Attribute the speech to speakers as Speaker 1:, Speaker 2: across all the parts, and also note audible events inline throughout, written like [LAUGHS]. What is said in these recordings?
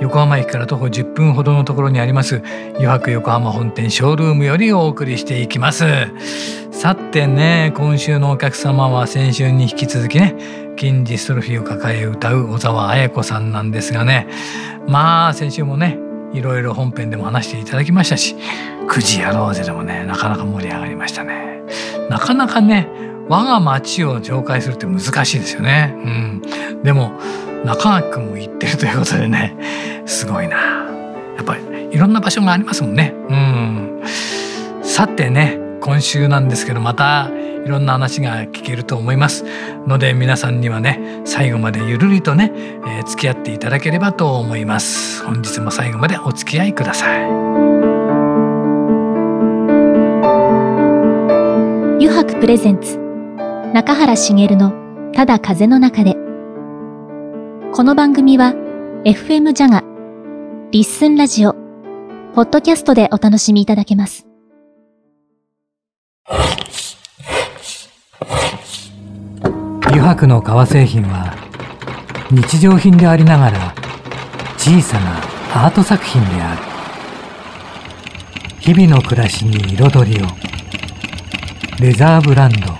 Speaker 1: 横浜駅から徒歩10分ほどのところにあります余白横浜本店ショールームよりお送りしていきます。さてね今週のお客様は先週に引き続きね金ジストロフィーを抱え歌う小沢彩子さんなんですがね。まあ先週もねいろいろ本編でも話していただきましたし「9時やろうぜ」でもねなかなか盛り上がりましたね。なかなかね我が町を紹介するって難しいですよね。うん。でも中垣君も行ってるということでねすごいな。やっぱりいろんな場所がありますもんね。うん。さてね今週なんですけどまたいろんな話が聞けると思います。ので皆さんにはね最後までゆるりとね、えー、付き合っていただければと思います。本日も最後までお付き合いください。
Speaker 2: 油白プレゼンツ中原茂のただ風の中で。この番組は FM ジャガ、リッスンラジオ、ポッドキャストでお楽しみいただけます。
Speaker 1: 油白の革製品は日常品でありながら小さなアート作品である。日々の暮らしに彩りを。レザーブランド、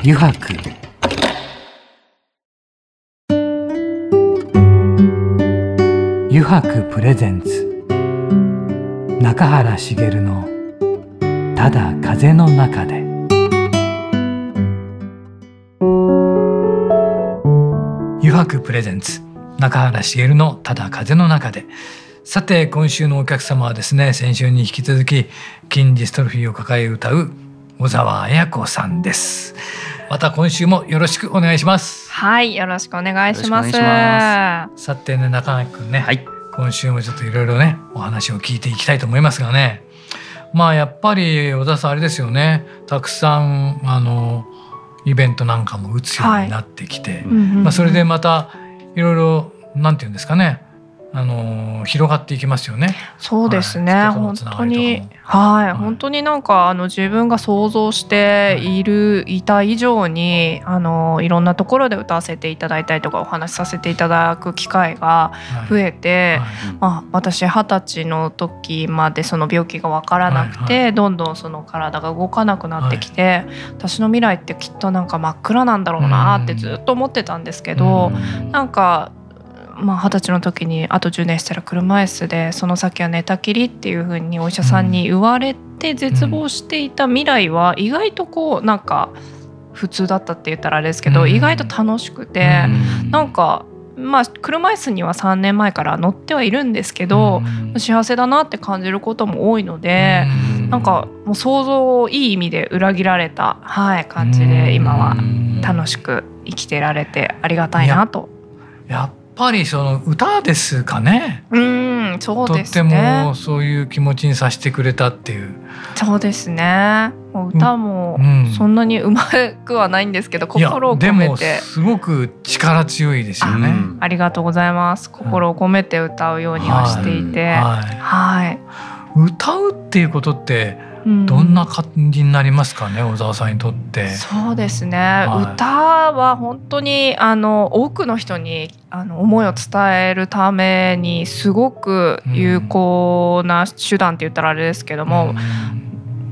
Speaker 1: 油白。白プレゼンツ。中原茂の「ただ風の中で」油白プレゼンツ。中原茂の「ただ風の中で」さて今週のお客様はですね先週に引き続き筋ジストロフィーを抱え歌う小沢彩子さんです。また今週もよろしくお願いします。
Speaker 3: はいよろしくお願いします。
Speaker 1: さてね中垣君ね、はい、今週もちょっといろいろねお話を聞いていきたいと思いますがね。まあやっぱり小田さんあれですよね。たくさんあのイベントなんかも打つようになってきて、はい、まあ、それでまたいろいろなんていうんですかねあの広がっていきますよね。
Speaker 3: そうですね。はい、本当に、はい、はい、本当になんかあの自分が想像してい。る、はい、いた以上にあのいろんなところで歌わせていただいたりとかお話しさせていただく機会が増えて、まあ私二十歳の時までその病気が分からなくて、どんどんその体が動かなくなってきて、私の未来ってきっとなんか真っ暗なんだろうなってずっと思ってたんですけど、ん。なんかまあ、20歳の時にあと10年したら車椅子でその先は寝たきりっていうふうにお医者さんに言われて絶望していた未来は意外とこうなんか普通だったって言ったらあれですけど、意外と楽しくて、なんかまあ、車椅子には3年前から乗ってはいるんですけど、幸せだなって感じることも多いので、なんかもう想像をいい意味で裏切られた、はい、感じで今は楽しく生きてられてありがたいなと。
Speaker 1: やっぱりその歌ですかね。
Speaker 3: うんそう
Speaker 1: ですね。とってもそういう気持ちにさせてくれたっていう。
Speaker 3: そうですね。歌もそんなにうまくはないんですけど、うん、心を込めて
Speaker 1: すごく力強いですよね
Speaker 3: あ。ありがとうございます。心を込めて歌うようにはしていて、はい、はい、
Speaker 1: 歌うっていうことって。どんな感じになりますかね、小沢さんにとって。
Speaker 3: そうですね、はい、歌は本当にあの多くの人にあの思いを伝えるためにすごく有効な手段って言ったらあれですけども、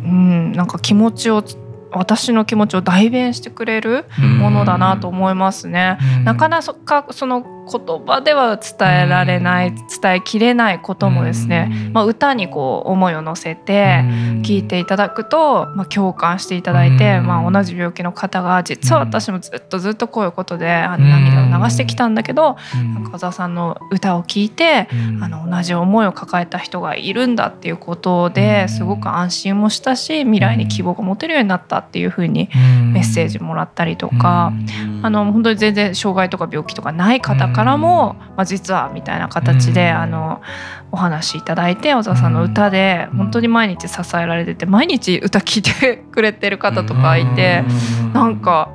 Speaker 3: うん、うん、なんか気持ちを私の気持ちを代弁してくれるものだなと思いますね。なかなかその言葉では伝えられない伝えきれないこともですね、まあ、歌にこう思いを乗せて聞いていただくと、まあ、共感していただいて、まあ、同じ病気の方が実は私もずっとずっとこういうことで涙を流してきたんだけど小沢さんの歌を聴いてあの同じ思いを抱えた人がいるんだっていうことですごく安心もしたし未来に希望が持てるようになったっていうふうにメッセージもらったりとかあの本当に全然障害とか病気とかない方からも、まあ、実はみたいな形で、あのお話いただいて小沢さんの歌で本当に毎日支えられてて毎日歌聴いてくれてる方とかいてなんか。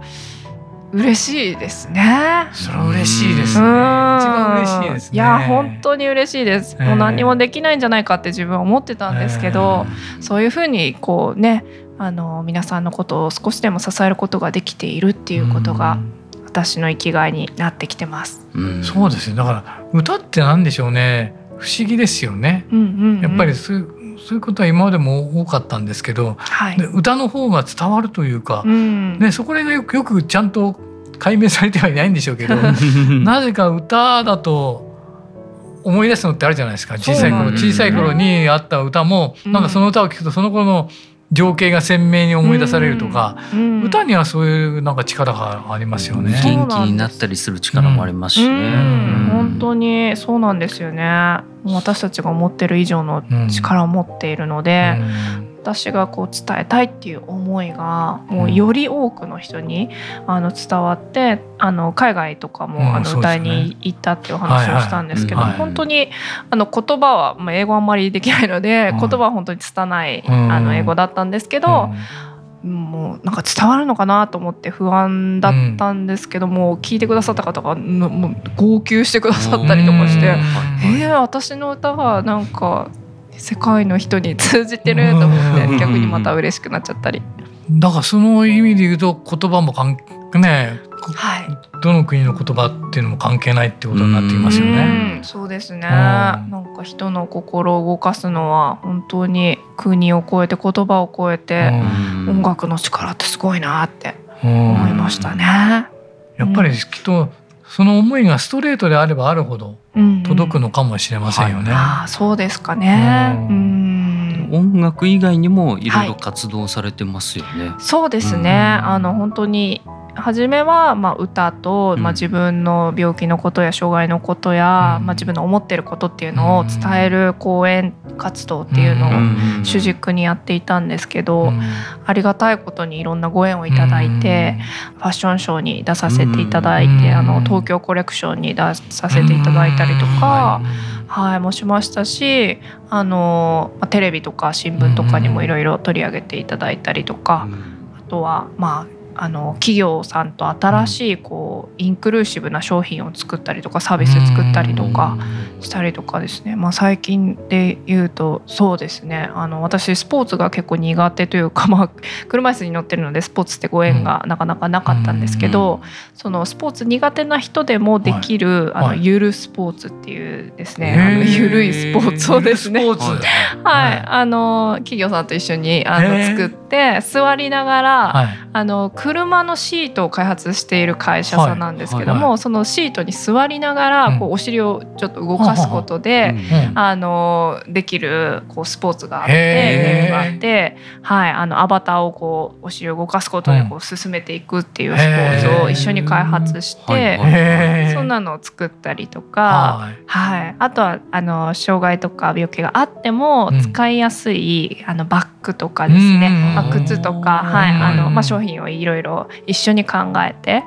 Speaker 3: 嬉しいですね。
Speaker 1: それは嬉しいですね。一番嬉しいです、ね、
Speaker 3: いや本当に嬉しいです。もう何もできないんじゃないかって自分は思ってたんですけど、えー、そういうふうにこうねあの皆さんのことを少しでも支えることができているっていうことが私の生きがいになってきてます。
Speaker 1: うそうですね。だから歌ってなんでしょうね。不思議ですよね。うんうんうん、やっぱりそうそういうことは今までも多かったんですけど、はい、歌の方が伝わるというか、うん、ね、そこら辺がよくよくちゃんと解明されてはいないんでしょうけど [LAUGHS] なぜか歌だと思い出すのってあるじゃないですか小さい頃小さい頃にあった歌も、うん、なんかその歌を聴くとその頃の情景が鮮明に思い出されるとか、うん、歌にはそういうなんか力がありますよね。
Speaker 4: 元気になったりする力もありますしね。うん、
Speaker 3: 本当にそうなんですよね。私たちが思ってる以上の力を持っているので、私がこう伝えたいっていう思いがもうより多くの人にあの伝わってあの海外とかもあの歌いに行ったっていう話をしたんですけど本当にあの言葉はまあ英語あんまりできないので言葉は本当に拙いあの英語だったんですけど。もうなんか伝わるのかなと思って不安だったんですけども、聞いてくださった方がもう号泣してくださったりとかして「えー、私の歌がなんか世界の人に通じてると思って逆にまた嬉しくなっちゃったり。
Speaker 1: だからその意味で言うと言葉も関ね、はい、どの国の言葉っていうのも関係ないってことになっていますよね。
Speaker 3: うそうですね。なんか人の心を動かすのは本当に国を超えて言葉を超えて音楽の力ってすごいなって思いましたね。
Speaker 1: やっぱりきっとその思いがストレートであればあるほど届くのかもしれませんよね。うんうん
Speaker 3: はい、あそうですかね。う
Speaker 4: ん音楽以外にもいろいろ活動されてますよね。はい、
Speaker 3: そうですね。あの本当に初めはまあ歌と、まあ、自分の病気のことや障害のことや、うん、まあ、自分の思ってることっていうのを伝える講演活動っていうのを主軸にやっていたんですけど、うん、ありがたいことにいろんなご縁をいただいて、うん、ファッションショーに出させていただいて、あの東京コレクションに出させていただいたりとか。はい、もしましたしあのテレビとか新聞とかにもいろいろ取り上げていただいたりとか、あとはまああの企業さんと新しいこうインクルーシブな商品を作ったりとかサービス作ったりとかしたりとかですね、まあ、最近で言うとそうですね。あの私スポーツが結構苦手というか、[LAUGHS] まあ、車椅子に乗ってるのでスポーツってご縁がなかなかなかったんですけどそのスポーツ苦手な人でもできる、あのゆるスポーツっていうですね。あのゆるいスポーツをですね。はい、あの企業さんと一緒にあの作って座りながら、あの車のシートを開発している会社さんなんですけども、そのシートに座りながらこうお尻をちょっと動かすことで、うん、あのできるこうスポーツがあってゲームがあって、はい、あのアバターをこうお尻を動かすことでこう進めていくっていうスポーツを一緒に開発して、そんなのを作ったりとか、はい、あとはあの障害とか病気があっても使いやすい、あのバッグとかですね、まあ、靴とか、はい。あのまあ、商品をいろいろ一緒に考えて、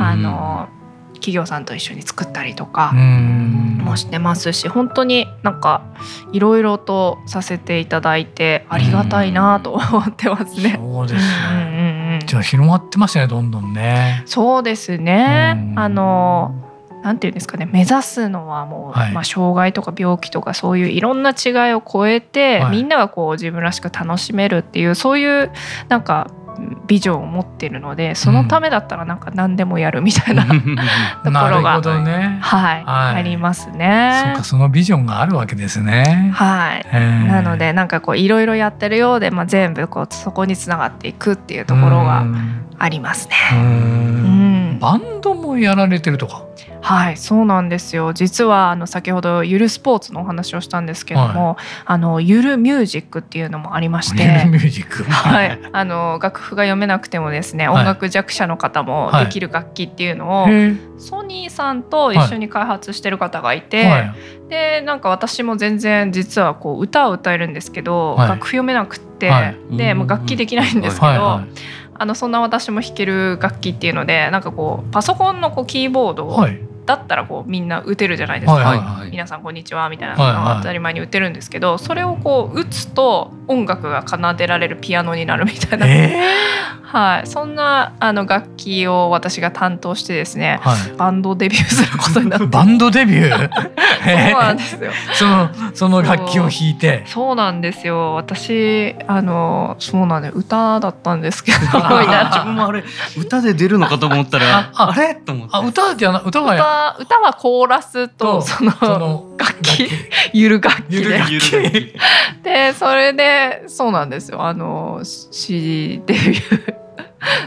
Speaker 3: あの企業さんと一緒に作ったりとかもしてますし本当になんかいろいろとさせていただいてありがたいなと思ってますね。
Speaker 1: そうですね、うん、じゃあ広まってますねどんどんね。
Speaker 3: そうですね。あのなんていうんですかね。目指すのはもう、はい、まあ、障害とか病気とかそういういろんな違いを超えて、はい、みんながこう自分らしく楽しめるっていうそういうなんかビジョンを持ってるのでそのためだったらなんか何でもやるみたいな、うん、[LAUGHS] ところが、ね、はい、はい、ありますね。
Speaker 1: そうかそのビジョンがあるわけですね。
Speaker 3: はい。なのでなんかこういろいろやってるようで、まあ、全部こうそこにつながっていくっていうところがありますね。うん。
Speaker 1: バンドもやられてるとか？
Speaker 3: はいそうなんですよ。実はあの先ほどゆるスポーツのお話をしたんですけども、はい、あのゆるミュージックっていうのもありまして。
Speaker 1: ゆるミュージック、[LAUGHS]
Speaker 3: はい、あの楽譜が読めなくてもですね、音楽弱者の方もできる楽器っていうのを、はい、ソニーさんと一緒に開発してる方がいて、はい、でなんか私も全然実はこう歌を歌えるんですけど、楽譜読めなくって、でもう楽器できないんですけど。あのそんな私も弾ける楽器っていうのでなんかこうパソコンのこうキーボードをだったらこうみんな打てるじゃないですか、
Speaker 1: はいはい
Speaker 4: はい。
Speaker 3: 皆さんこんにちはみたいな
Speaker 1: はいはい。
Speaker 3: のが当たり前に打てるんですけど、それをこう打つと音楽が奏でられるピアノになるみたいな、
Speaker 1: え [LAUGHS]
Speaker 3: はい、そんなあの楽器を私が担当してですね
Speaker 1: ーは
Speaker 3: バンドデビューすることになって。
Speaker 1: い、[LAUGHS] バンドデビュー？[LAUGHS]
Speaker 3: そうなんですよ。
Speaker 1: そのその楽器を弾いて。
Speaker 3: そう。なんですよ。私あのそうなんで歌だったんですけど
Speaker 4: 自分もあれ歌で出るのかと思ったら
Speaker 1: あ
Speaker 4: れ？と思って。
Speaker 1: あ歌じゃな歌は
Speaker 3: 歌歌はコーラスと
Speaker 1: と
Speaker 3: その楽器。ゆる楽器ででそれでそうなんですよ。あの CD デビュー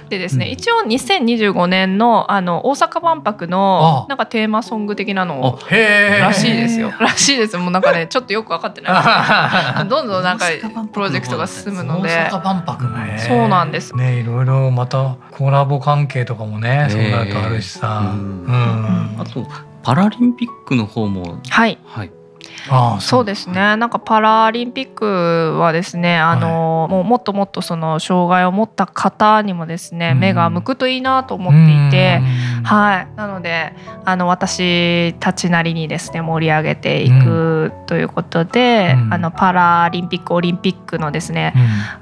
Speaker 3: でですね、
Speaker 1: うん。
Speaker 3: 一応2025年のあの大阪万博
Speaker 1: あ。
Speaker 3: のなんかテーマソング的なのを
Speaker 1: へえ。
Speaker 3: らしいですよ。らしいです。もうなんかね [LAUGHS] ちょっとよく分かってない。[LAUGHS] どんどんなんか
Speaker 4: 大阪万博の方
Speaker 3: プロジェクトが進むので。
Speaker 1: 大阪万博ね。
Speaker 3: そうなんです。
Speaker 1: ねいろいろまたコラボ関係とかもねそうなるとあるしさ。
Speaker 4: う
Speaker 1: うんん。
Speaker 4: あとパラリンピックの方も。
Speaker 3: はい。
Speaker 4: はい
Speaker 1: ああ
Speaker 3: そう。ですね。なんかパラリンピックはですねあの、もうもっともっとその障害を持った方にもですね、
Speaker 1: うん。
Speaker 3: 目が向くといいなと思っていて。
Speaker 1: うん。
Speaker 3: はい、なのであの私たちなりにですね盛り上げていくということで、
Speaker 1: うん。
Speaker 3: あのパラリンピックオリンピックのですね、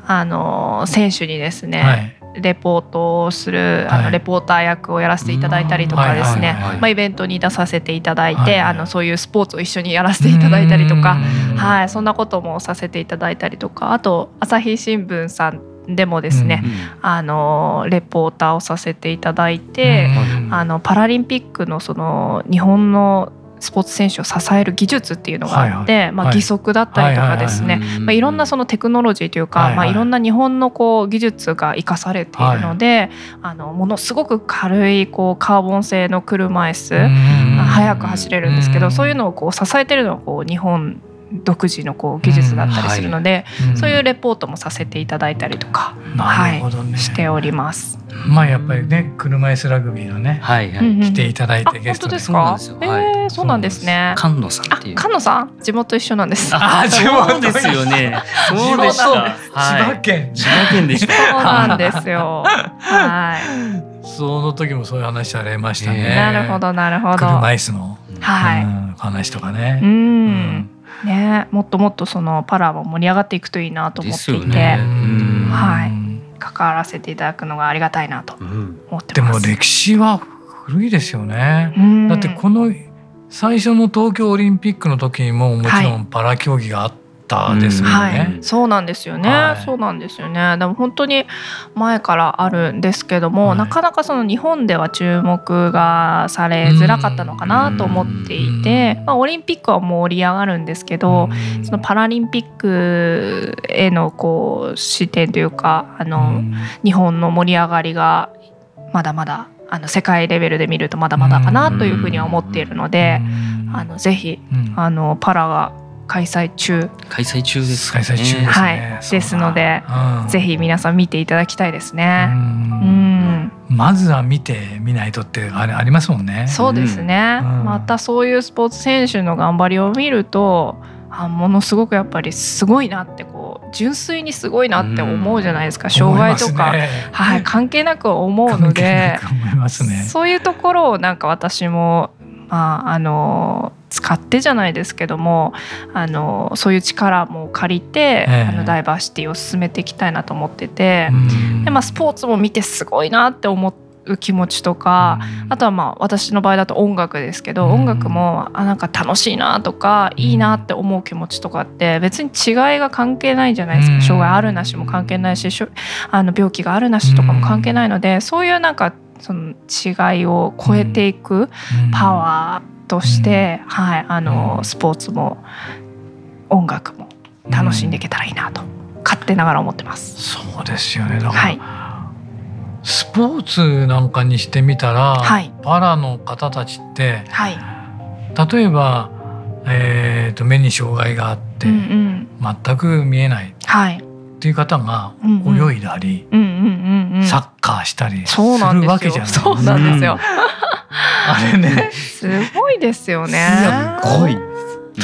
Speaker 3: あの選手にですね、
Speaker 1: うんはい
Speaker 3: レポートをするあ
Speaker 1: はい。
Speaker 3: のレポーター役をやらせていただいたりとかですね。まあイベントに出させていただいて、
Speaker 1: はいはい
Speaker 3: あのそういうスポーツを一緒にやらせていただいたりとか、
Speaker 1: うん。
Speaker 3: はい、そんなこともさせていただいたりとか。あと朝日新聞さんでもですね、
Speaker 1: うん。
Speaker 3: あのレポーターをさせていただいて、
Speaker 1: うん。
Speaker 3: あのパラリンピックのその日本のスポーツ選手を支える技術っていうのがあって、まあ、
Speaker 1: はい。はい。
Speaker 3: 義足だったりとかですね、
Speaker 4: はい
Speaker 3: まあ、いろんなそのテクノロジーというか、
Speaker 1: はいはい。
Speaker 3: まあ、いろんな日本のこう技術が生かされているので、あのものすごく軽いこうカーボン製の車椅子、
Speaker 1: うん
Speaker 3: 速く走れるんですけど、
Speaker 1: うん。
Speaker 3: そういうのをこう支えてるのはこう日本独自のこう技術だったりするので、
Speaker 1: ん
Speaker 3: そういうレポートもさせていただいたりとか、
Speaker 1: なるほどね
Speaker 3: しております。
Speaker 1: まあやっぱりね車椅子ラグビーのね
Speaker 4: はいはい、
Speaker 1: 来ていただい
Speaker 3: あ
Speaker 1: てゲストで
Speaker 3: 本当ですか？
Speaker 4: そうなんですよ。
Speaker 3: え
Speaker 4: はい
Speaker 3: ーそうなんですね。
Speaker 4: 菅野さん
Speaker 3: あ
Speaker 4: っていう。
Speaker 3: 菅野さん？地元一緒なんです。
Speaker 1: あ地元
Speaker 4: そうですよね。そうでし
Speaker 1: 千葉県
Speaker 4: 千葉県でした。
Speaker 3: そうなんですよ。は
Speaker 1: その時もそういう話されました
Speaker 3: い。
Speaker 1: ね
Speaker 3: なるほどなるほど。
Speaker 1: 車
Speaker 3: は
Speaker 1: 椅子の
Speaker 3: い。
Speaker 1: うん話とかね
Speaker 3: う
Speaker 1: うん
Speaker 3: ん。ねもっともっとそのパラも盛り上がっていくといいなと思っていて、
Speaker 4: ね
Speaker 1: うん
Speaker 3: はい。関わらせていただくのがありがたいなと
Speaker 4: うん。
Speaker 1: で
Speaker 3: 思ってます。
Speaker 1: も歴史は古いですよね。
Speaker 3: うん。
Speaker 1: だってこの最初の東京オリンピックの時にももちろ
Speaker 3: は
Speaker 1: んパラ競技があったですもん。
Speaker 3: は
Speaker 1: ね
Speaker 3: い、そうなんですよね、
Speaker 1: はい。
Speaker 3: そうなんですよね。でも本当に前からあるんですけども、
Speaker 1: はい。
Speaker 3: なかなかその日本では注目がされづらかったのかなと思っていて、まあ、オリンピックは盛り上がるんですけど、そのパラリンピックへのこう視点というかあの、日本の盛り上がりがまだまだあの世界レベルで見るとまだまだかなというふうには思っているので、あのぜひあのパラが開催中、
Speaker 4: 開催中ですか
Speaker 1: 開
Speaker 4: ね。
Speaker 1: 催中ですね。
Speaker 3: はい、ですので、
Speaker 1: うん。
Speaker 3: ぜひ皆さん見ていただきたいです
Speaker 1: う
Speaker 3: ね。うん。ん、
Speaker 1: まずは見てみないとってあれありますもんね。
Speaker 3: そうですね、
Speaker 1: うん。
Speaker 3: またそういうスポーツ選手の頑張りを見るとあものすごくやっぱりすごいなってこう純粋にすごいなって思うじゃないですか、障害とか、
Speaker 1: ね
Speaker 3: はい、関係なく思うので。
Speaker 1: 関係なく思いますね。
Speaker 3: そういうところをなんか私も、まあ、あの使ってじゃないですけどもあのそういう力も借りて、
Speaker 1: ええ。
Speaker 3: あのダイバーシティを進めていきたいなと思ってて、
Speaker 1: うん。
Speaker 3: でまあ、スポーツも見てすごいなって思う気持ちとか、あとはまあ私の場合だと音楽ですけど、
Speaker 1: うん。
Speaker 3: 音楽もあなんか楽しいなとかいいなって思う気持ちとかって別に違いが関係ないじゃないですか、
Speaker 1: うん。
Speaker 3: 障害あるなしも関係ないしあの病気があるなしとかも関係ないので、そういうなんかその違いを超えていくパワーとして、はい、あの
Speaker 1: うん。
Speaker 3: スポーツも音楽も楽しんでいけたらいいなと勝手ながら思ってます。
Speaker 1: そうですよね。だから、
Speaker 3: はい、
Speaker 1: スポーツなんかにしてみたら、
Speaker 3: はい。
Speaker 1: パラの方たちって
Speaker 3: はい、
Speaker 1: 例えば、えー、と目に障害があって、
Speaker 3: うんうん、
Speaker 1: 全く見えない。っ
Speaker 3: はい、
Speaker 1: ていう方が
Speaker 3: うんうん。
Speaker 1: 泳いだり、
Speaker 3: うんうんうんうん、
Speaker 1: サッカーしたりす
Speaker 3: そうなん
Speaker 1: るわ
Speaker 3: ですよ。
Speaker 1: けじゃない。
Speaker 3: そうなんですよ。[LAUGHS]
Speaker 1: あれね。
Speaker 3: すごいですよね。
Speaker 1: や
Speaker 4: すごい。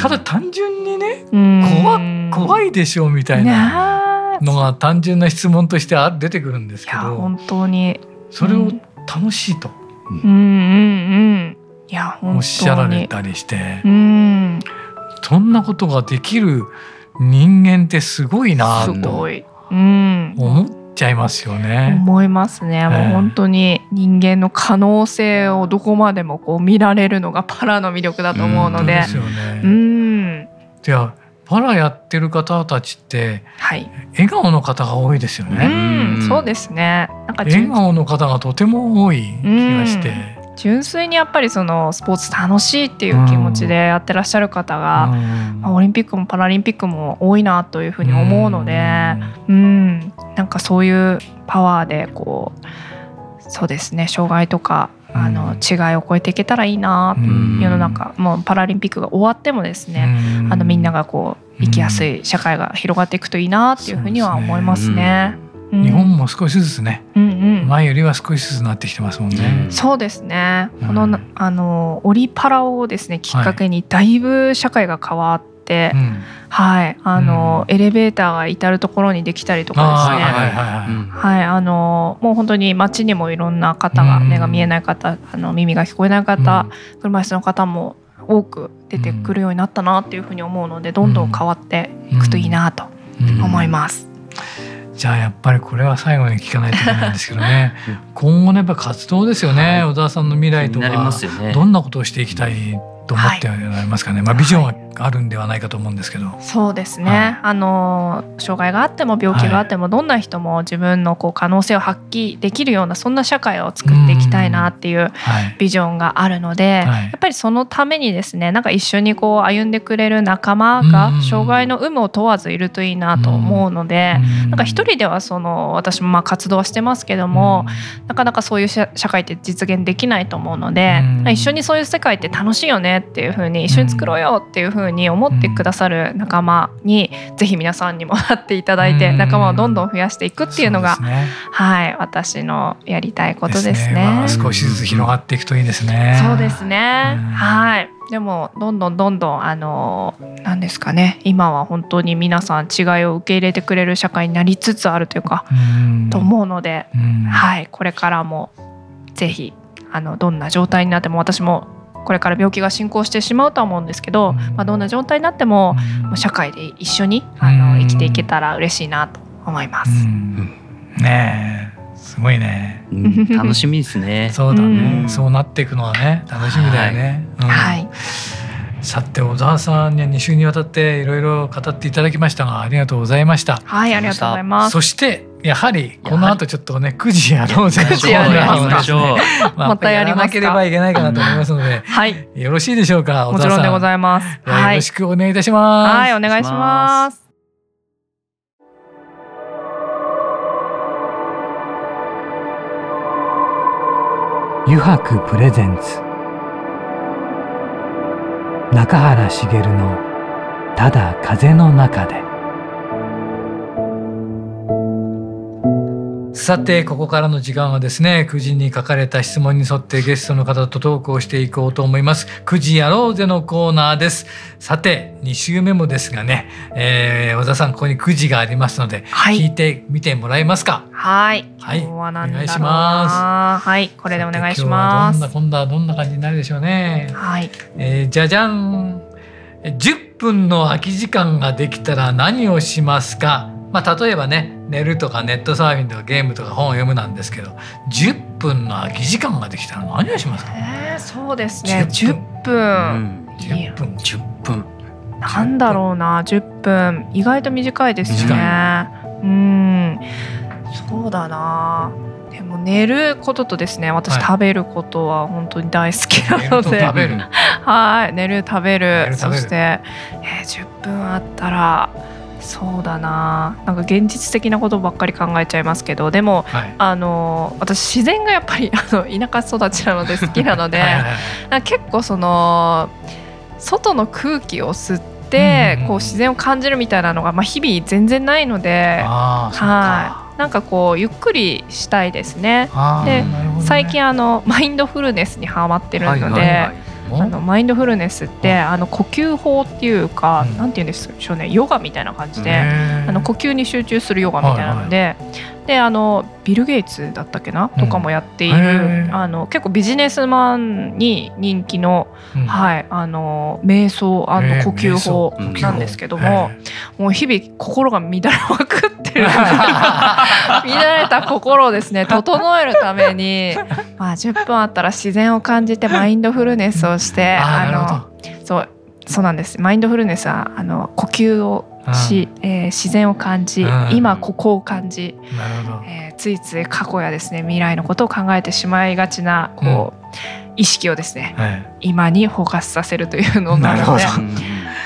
Speaker 1: ただ単純にね
Speaker 3: うん。
Speaker 1: 怖怖いでしょうみたいな
Speaker 3: ね。
Speaker 1: のが単純な質問としてあ出てくるんです
Speaker 3: いや
Speaker 1: けど
Speaker 3: 本当に。
Speaker 1: それを楽しいと。
Speaker 3: うん。うんうんいいや
Speaker 1: おっしゃられたりして、
Speaker 3: うん。
Speaker 1: そんなことができる人間ってすごいな
Speaker 3: す
Speaker 1: と
Speaker 3: ごい、うん、
Speaker 1: 思っちゃいますよね。
Speaker 3: 思いますね、もう本当に人間の可能性をどこまでもこう見られるのがパラの魅力だと思うので。
Speaker 1: 本当ですよね。
Speaker 3: うん。
Speaker 1: いやパラやってる方たちって
Speaker 3: はい、
Speaker 1: 笑顔の方が多いですよ
Speaker 3: う
Speaker 1: ね。
Speaker 3: ん、そうですね。なんか
Speaker 1: 笑
Speaker 3: 純
Speaker 1: 顔の方がとても多い気がして。
Speaker 3: 純粋にやっぱりそのスポーツ楽しいっていう気持ちでやってらっしゃる方が、
Speaker 1: うん。
Speaker 3: まあ、オリンピックもパラリンピックも多いなというふうに思うので、うん、なんかそういうパワーでこうそうですね障害とかあの違いを超えていけたらいいな世の中もうパラリンピックが終わってもですね、あのみんながこう生きやすい社会が広がっていくといいなっていうふうには思いますね。うん。
Speaker 1: 日本も少しずつね、
Speaker 3: うんうん。
Speaker 1: 前よりは少しずつなってきてますもんね。
Speaker 3: そうですね。
Speaker 1: うん
Speaker 3: このあのオリパラをですねきっかけにだいぶ社会が変わって、
Speaker 1: うん。
Speaker 3: はい、あの、エレベーターが至る所にできたりとかですね。
Speaker 1: はいはいはい
Speaker 4: うん。
Speaker 3: はい、あのもう本当に街にもいろんな方が、
Speaker 1: うん。
Speaker 3: 目が見えない方、あの耳が聞こえない方、車椅子の方も多く出てくるようになったなっていうふうに思うので、どんどん変わっていくといいなと
Speaker 1: うん
Speaker 3: 思います。
Speaker 1: じゃあやっぱりこれは最後に聞かないといけないんですけどね。[LAUGHS]
Speaker 4: うん。
Speaker 1: 今後のやっぱ活動ですよね、
Speaker 4: はい。
Speaker 1: 小沢さんの未来とか。
Speaker 4: ね。
Speaker 1: どんなことをしていきたいと思っておられますかね、まあ、ビジョンはあるんではないかと思うんですけど。
Speaker 3: そうですね、
Speaker 1: はい。
Speaker 3: あの障害があっても病気があっても、どんな人も自分のこう可能性を発揮できるようなそんな社会を作っていきたいなっていう
Speaker 1: はい。
Speaker 3: ビジョンがあるので、
Speaker 1: はい。
Speaker 3: やっぱりそのためにですねなんか一緒にこう歩んでくれる仲間
Speaker 1: うん。
Speaker 3: が障害の有無を問わずいるといいなと思うので、
Speaker 1: うん。
Speaker 3: なんか一人ではその私もまあ活動はしてますけども、なかなかそういう社社会って実現できないと思うので、
Speaker 1: うん。
Speaker 3: 一緒にそういう世界って楽しいよねっていうふうに一緒に作ろうよっていうふうに思ってくださる仲間にぜひ皆さんにもなっていただいて
Speaker 1: うん
Speaker 3: 仲間をどんどん増やしていくっていうのが
Speaker 1: ね
Speaker 3: はい私のやりたいことですね。
Speaker 1: まあ少しずつ広がっていくといいですね。
Speaker 3: そうですね。
Speaker 1: うん
Speaker 3: はい。でもどんどんどんどんあのなんですかね。今は本当に皆さん違いを受け入れてくれる社会になりつつあるというか、
Speaker 1: うん
Speaker 3: と思うので、
Speaker 1: うん
Speaker 3: はい。これからもぜひあのどんな状態になっても私もこれから病気が進行してしまうとは思うんですけど、
Speaker 1: うん
Speaker 3: まあどんな状態になっても、社会で一緒にあ
Speaker 1: うん
Speaker 3: の生きていけたら嬉しいなと思います。
Speaker 1: うんねえすごいね。
Speaker 4: うん楽しみですね。[LAUGHS]
Speaker 1: そうだね、
Speaker 3: うん
Speaker 1: そうなっていくのはね楽しみだよね。うん
Speaker 3: はい。
Speaker 1: さて小沢さんには2週にわたっていろいろ語っていただきましたがありがとうございました。
Speaker 3: はい、ありがとうございます。
Speaker 1: そしてやはりこの後ちょっとね9時やろうぜ
Speaker 3: 9時やりますか
Speaker 1: ましょう。ま
Speaker 3: たやりますか
Speaker 1: なければいけないかなと思いますので、
Speaker 3: はい。
Speaker 1: よろしいでしょうか。
Speaker 3: もちろんでございます。
Speaker 1: よろしくお願いいたします。
Speaker 3: はい、お願いします。
Speaker 1: 油白プレゼンツ中原茂の「ただ風の中で」さてここからの時間はですね9時に書かれた質問に沿ってゲストの方とトークをしていこうと思います。9時やろうぜのコーナーです。さて2週目もですがね、えー、小田さんここに9時がありますので、
Speaker 3: はい。
Speaker 1: 聞いてみてもらえますか？
Speaker 3: はい。
Speaker 1: はい。お願いしま
Speaker 3: はい、これでお願いします。
Speaker 1: 今日はどんな今度はどんな感じになるでしょうね。
Speaker 3: はい。
Speaker 1: えーじゃじゃん。え10分の空き時間ができたら何をしますか、まあ、例えばね寝るとかネットサーフィンとかゲームとか本を読むなんですけど10分の空き時間ができたら何をしますか？
Speaker 3: えー、そうですね。
Speaker 1: 10
Speaker 3: 10分。
Speaker 4: うん
Speaker 3: いや
Speaker 1: 10分
Speaker 4: 10分。
Speaker 3: なんだろうな、10分。意外と短いですね。うん。そうだな。でも寝ることとですね、私
Speaker 1: はい
Speaker 3: 食べることは本当に大好きなので、
Speaker 1: 食べる [LAUGHS]
Speaker 3: はい、寝る食べる
Speaker 1: 寝る食べる
Speaker 3: そして、えー、10分あったらそうだな。なんか現実的なことばっかり考えちゃいますけどでも
Speaker 1: はい。
Speaker 3: あの私自然がやっぱり [LAUGHS] あの田舎育ちなので好きなので
Speaker 1: はい
Speaker 3: 結構その外の空気を吸って、
Speaker 1: うん
Speaker 3: こう自然を感じるみたいなのが、まあ、日々全然ないので、はい、なんかこうゆっくりしたいですね。で最近あのマインドフルネスにハマってるので、
Speaker 4: はいはいはい
Speaker 3: あのマインドフルネスってあの呼吸法っていうか、
Speaker 1: うん。
Speaker 3: なんて言うんでしょうねヨガみたいな感じで、あの呼吸に集中するヨガみたいなので、であのビル・ゲイツだったっけな、とかもやってい
Speaker 1: へ
Speaker 3: る
Speaker 1: ー。
Speaker 3: あの結構ビジネスマンに人気の、
Speaker 1: うん。
Speaker 3: はい、あの瞑想呼吸法なんですけども、もう日々心が乱れまくってる。[LAUGHS] 乱れた心をですね整えるために、[LAUGHS] まあ、10分あったら自然を感じてマインドフルネスをして
Speaker 1: あ
Speaker 3: のそうそうなんです。マインドフルネスはあの呼吸をし、えー自然を感じ、
Speaker 1: うん。
Speaker 3: 今ここを感じ、えーついつい過去やですね未来のことを考えてしまいがちなこう、意識をですね
Speaker 1: はい。
Speaker 3: 今にフォーカスさせるというのなので
Speaker 4: うん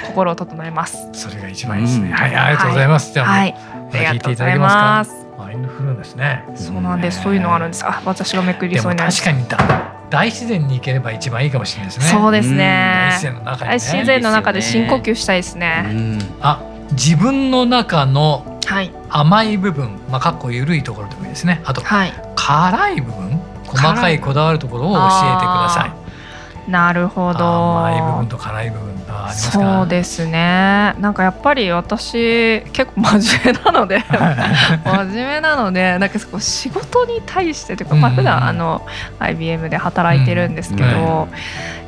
Speaker 3: 心を整えます。
Speaker 1: それが一番いいですね、
Speaker 4: うん。
Speaker 1: はいありがとうございます、じゃあ、
Speaker 3: はい、あ
Speaker 1: 聞いていた
Speaker 3: りがとうござい
Speaker 1: だけます。か。マインドフルネスね。
Speaker 3: そうなんです。そういうのがあるんです。あ、私がめくりそうになり
Speaker 1: 確かにだ大自然に行ければ一番いいかもしれないですね。
Speaker 3: そうです
Speaker 1: 大
Speaker 3: ね
Speaker 1: 自。然の中にね。
Speaker 3: 大自然の中で深呼吸したいですね。
Speaker 4: うん
Speaker 1: あ自分の中の
Speaker 3: はい。
Speaker 1: 甘い部分まあかっこ緩いところでもいいですね。あと
Speaker 3: はい。
Speaker 1: 辛い部分細かいこだわるところを教えてください。
Speaker 3: なるほど。
Speaker 1: 甘い部分と辛い部分がありますか？
Speaker 3: そうですね。なんかやっぱり私結構真面目なので [LAUGHS] 真面目なのでなんか仕事に対してというか、まあ
Speaker 1: うん
Speaker 3: 普段あの IBM で働いてるんですけど、
Speaker 1: うん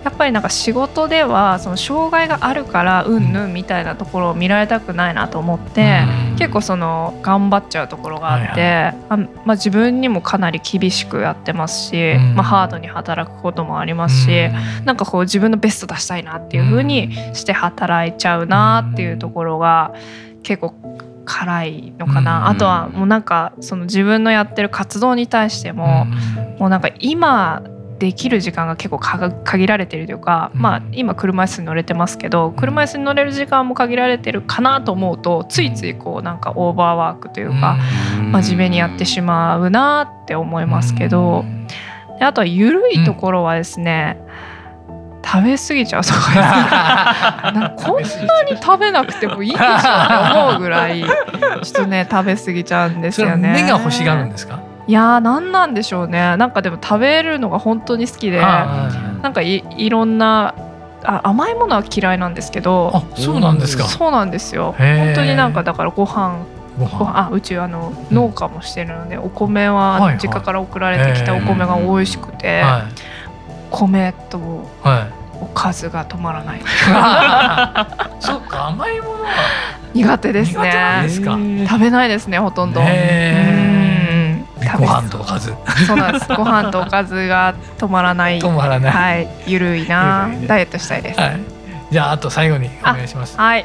Speaker 3: やっぱりなんか仕事ではその障害があるからうんぬんみたいなところを見られたくないなと思って、
Speaker 1: うん。
Speaker 3: 結構その頑張っちゃうところがあって、あまあ、自分にもかなり厳しくやってますし、
Speaker 1: うん。
Speaker 3: まあ、ハードに働くこともありますし、
Speaker 1: うん。
Speaker 3: なんかこう自分のベスト出したいなっていう風にして働いちゃうなっていうところが結構辛いのかな、
Speaker 1: うん。
Speaker 3: あとはもうなんかその自分のやってる活動に対しても、もうなんか今できる時間が結構限られてるというか、
Speaker 1: うん。
Speaker 3: まあ今車椅子に乗れてますけど車椅子に乗れる時間も限られてるかなと思うとついついこうなんかオーバーワークというか、真面目にやってしまうなって思いますけど。であとは緩いところはですね、食べ過ぎちゃうとか。[LAUGHS] なんかこんなに食べなくてもいいでしょって思うぐらいちょっとね食べ過ぎちゃうんですよね。
Speaker 1: 目が欲しがるんですか？
Speaker 3: いやーなんなんでしょうね。なんかでも食べるのが本当に好きで
Speaker 1: あ
Speaker 3: なんかいいろんなあ甘いものは嫌いなんですけど
Speaker 1: あそうなんですか。
Speaker 3: そうなんですよ。本当になんかだからご飯
Speaker 1: ご
Speaker 3: ご
Speaker 1: 飯
Speaker 3: あうちあの農家もしてるので、お米
Speaker 1: はいは
Speaker 3: はい。実家から送られてきたお米が美味しくて、
Speaker 1: は
Speaker 3: 米と
Speaker 1: いはい。
Speaker 3: おかずが止まらない。[LAUGHS]
Speaker 1: そっか甘いものは
Speaker 3: 苦手ですね。食べないですねほとんど
Speaker 1: ご飯とおかず。
Speaker 3: そうなんです。ご飯とおかずが止まらない。
Speaker 1: 止まらない。
Speaker 3: はい。ゆるいな。
Speaker 1: ね。
Speaker 3: ダイエットしたいです。
Speaker 1: はい。じゃああと最後にお願いします。
Speaker 3: はい。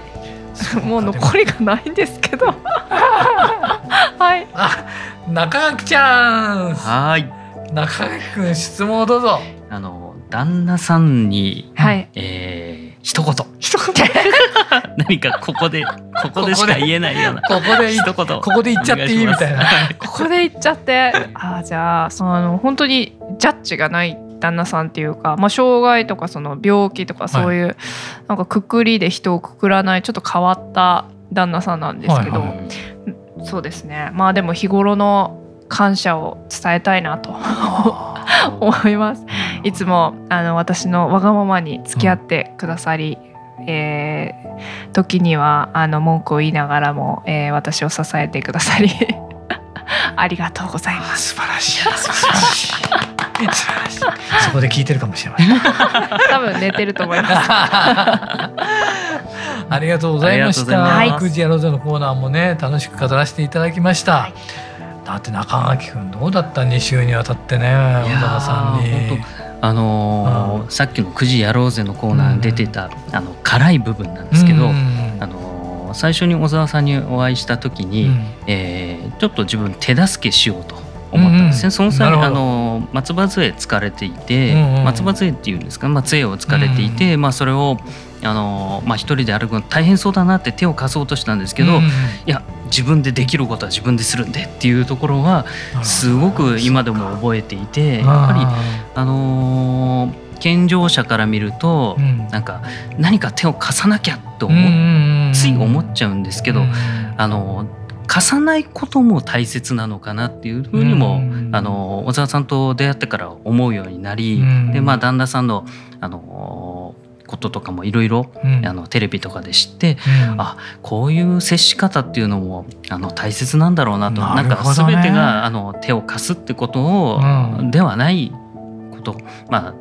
Speaker 3: もう残りがないんですけど。はい。
Speaker 1: あ中垣ちゃん。
Speaker 4: はい。
Speaker 1: 中垣くん質問をどうぞ。
Speaker 4: あの旦那さんに、
Speaker 3: はい。
Speaker 4: えー、一言。
Speaker 1: 一言。[LAUGHS]
Speaker 4: 何かここでここでしか言えないような。
Speaker 1: ここでい
Speaker 4: 一言。
Speaker 1: ここで言っちゃっていいみたいな。
Speaker 3: ここで言っちゃって。[LAUGHS] あーじゃあその本当にジャッジがない旦那さんっていうか、まあ、障害とかその病気とかそういう、なんかくくりで人をくくらないちょっと変わった旦那さんなんですけど、
Speaker 1: はいは
Speaker 3: そうですね。まあでも日頃の感謝を伝えたいなと思います。いつもあの私のわがままに付き合ってくださり、えー時にはあの文句を言いながらも、えー私を支えてくださり [LAUGHS] ありがとうございます。
Speaker 1: 素晴らしい素晴らしい素晴らしいそこで聞いてるかもしれません [LAUGHS]
Speaker 3: 多分寝てると思います。[LAUGHS]
Speaker 1: ありがとうございました。
Speaker 3: はい
Speaker 1: 育児やろうぜのコーナーもね楽しく語らせていただきました。
Speaker 3: はい
Speaker 1: だって中垣くんどうだった2週にわたってね小
Speaker 4: やー
Speaker 1: 高さんに。
Speaker 4: 本。あのー
Speaker 1: う
Speaker 4: さっきの9時やろうぜのコーナーに出てた、あの辛い部分なんですけど、
Speaker 1: うん。
Speaker 4: あのー最初に小沢さんにお会いした時に、
Speaker 1: うん。
Speaker 4: えーちょっと自分手助けしようと思ったんですね、
Speaker 1: うん。
Speaker 4: その際あの松葉杖疲れていて、
Speaker 1: うんうん
Speaker 4: 松葉杖っていうんですか、まあ、杖を疲れていて、まあ、それをあの、まあ、一人で歩くの大変そうだなって手を貸そうとしたんですけど、
Speaker 1: うん
Speaker 4: いや自分でできることは自分でするんでっていうところはすごく今でも覚えていてやっぱりあのー健常者から見ると、
Speaker 1: うん。
Speaker 4: なんか何か手を貸さなきゃと
Speaker 1: うん
Speaker 4: 思つい思っちゃうんですけど、
Speaker 1: うん
Speaker 4: あの貸さないことも大切なのかなっていうふうにも、
Speaker 1: うん
Speaker 4: あの小沢さんと出会ってから思うようになり、
Speaker 1: うん。
Speaker 4: でまあ旦那さんのあのこととかもいろいろテレビとかで知って、うん、あこういう接し方っていうのもあの大切なんだろうなと。な、ね,、んか全てがあの手を貸すってことを、うん、ではないこと。まあ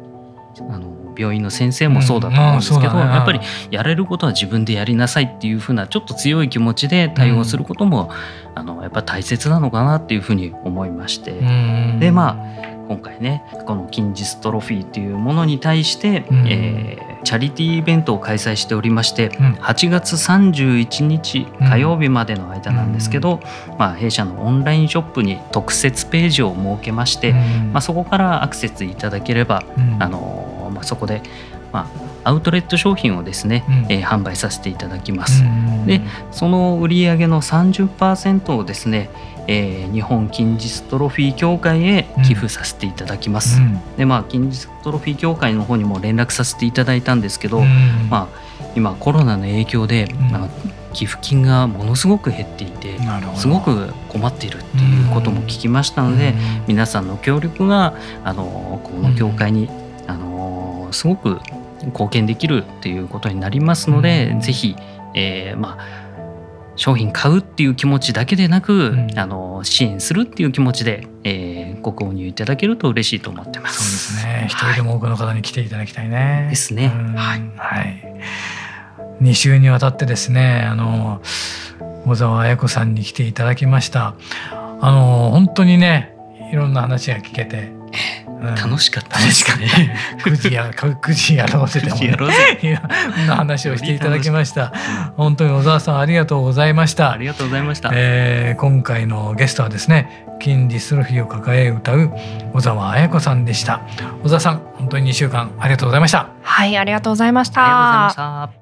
Speaker 4: あの病院の先生もそうだと思うんですけど、うん。ね、やっぱりやれることは自分でやりなさいっていうふうなちょっと強い気持ちで対応することも、うん、あのやっぱ大切なのかなっていうふうに思いまして、でまあ今回ねこの筋ジストロフィーというものに対して、うん、えー、チャリティーイベントを開催しておりまして、うん、8月31日火曜日までの間なんですけど、うん、まあ、弊社のオンラインショップに特設ページを設けまして、まあ、そこからアクセスいただければ、あのまあ、そこで、まあ、アウトレット商品をですね、うん、えー、販売させていただきます。でその売上の30%をですねえー、日本筋ジストロフィー協会へ寄付させていただきます。うん、でまあ筋ジストロフィー協会の方にも連絡させていただいたんですけど、うん、まあ今コロナの影響で、うん、あ寄付金がものすごく減っていてすごく困っているっていうことも聞きましたので、皆さんの協力があのこの協会に、あのすごく貢献できるっていうことになりますので、ぜひ、えー、まあ商品買うっていう気持ちだけでなく、うん、あの支援するっていう気持ちで、えー、ご購入いただけると嬉しいと思ってます。
Speaker 1: そうですね。一人でも多くの方に来ていただきたいね。
Speaker 4: ですね。はい。
Speaker 1: はい。2週にわたってですね、あの小沢彩子さんに来ていただきました。あの本当にね、いろんな話が聞けて。
Speaker 4: 楽しかったですか
Speaker 1: ね。くじやくじやろうぜでも、ね、いやな話をしていただきました。本当に小沢さんありがとうございました。
Speaker 4: ありがとうございました。
Speaker 1: えー、今回のゲストはですね、筋ディストロフィーを抱え歌う小沢彩子さんでした。小沢さん本当に2週間ありがとうございました。
Speaker 3: はいありがとうございました。
Speaker 4: ありがとうございました。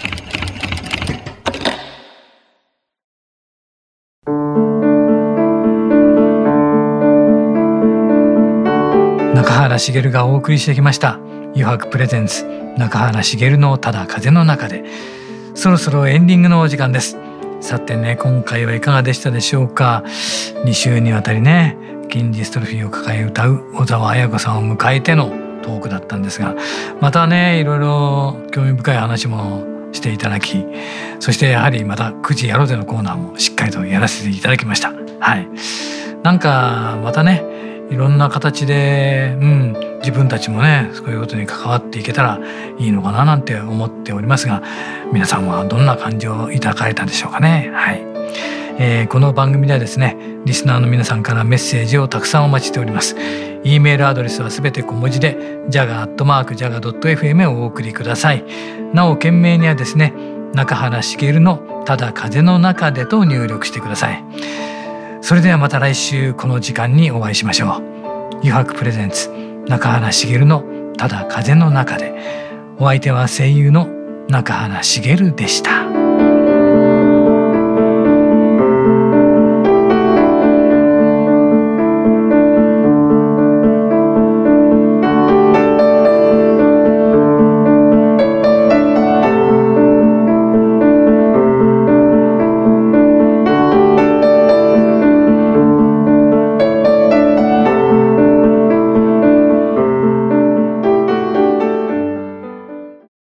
Speaker 1: 原茂がお送りしてきました「余白プレゼンツ中原茂のただ風の中で」そろそろエンディングのお時間です。さてね今回はいかがでしたでしょうか。2週にわたりね筋ジストロフィーを抱え歌う小沢彩子さんを迎えてのトークだったんですがまたねいろいろ興味深い話もしていただきそしてやはりまた9時やろうぜのコーナーもしっかりとやらせていただきました。はい。なんかまたねいろんな形で、うん、自分たちもねそういうことに関わっていけたらいいのかななんて思っておりますが皆さんはどんな感じを抱かれたでしょうかね。はいえー、この番組ではですねリスナーの皆さんからメッセージをたくさんお待ちしております。e メールアドレスはすべて小文字で jaga.jaga.fm をお送りください。なお件名にはですね中原茂のただ風の中でと入力してください。それではまた来週この時間にお会いしましょう。余白プレゼンツ中原茂のただ風の中でお相手は声優の中原茂でした。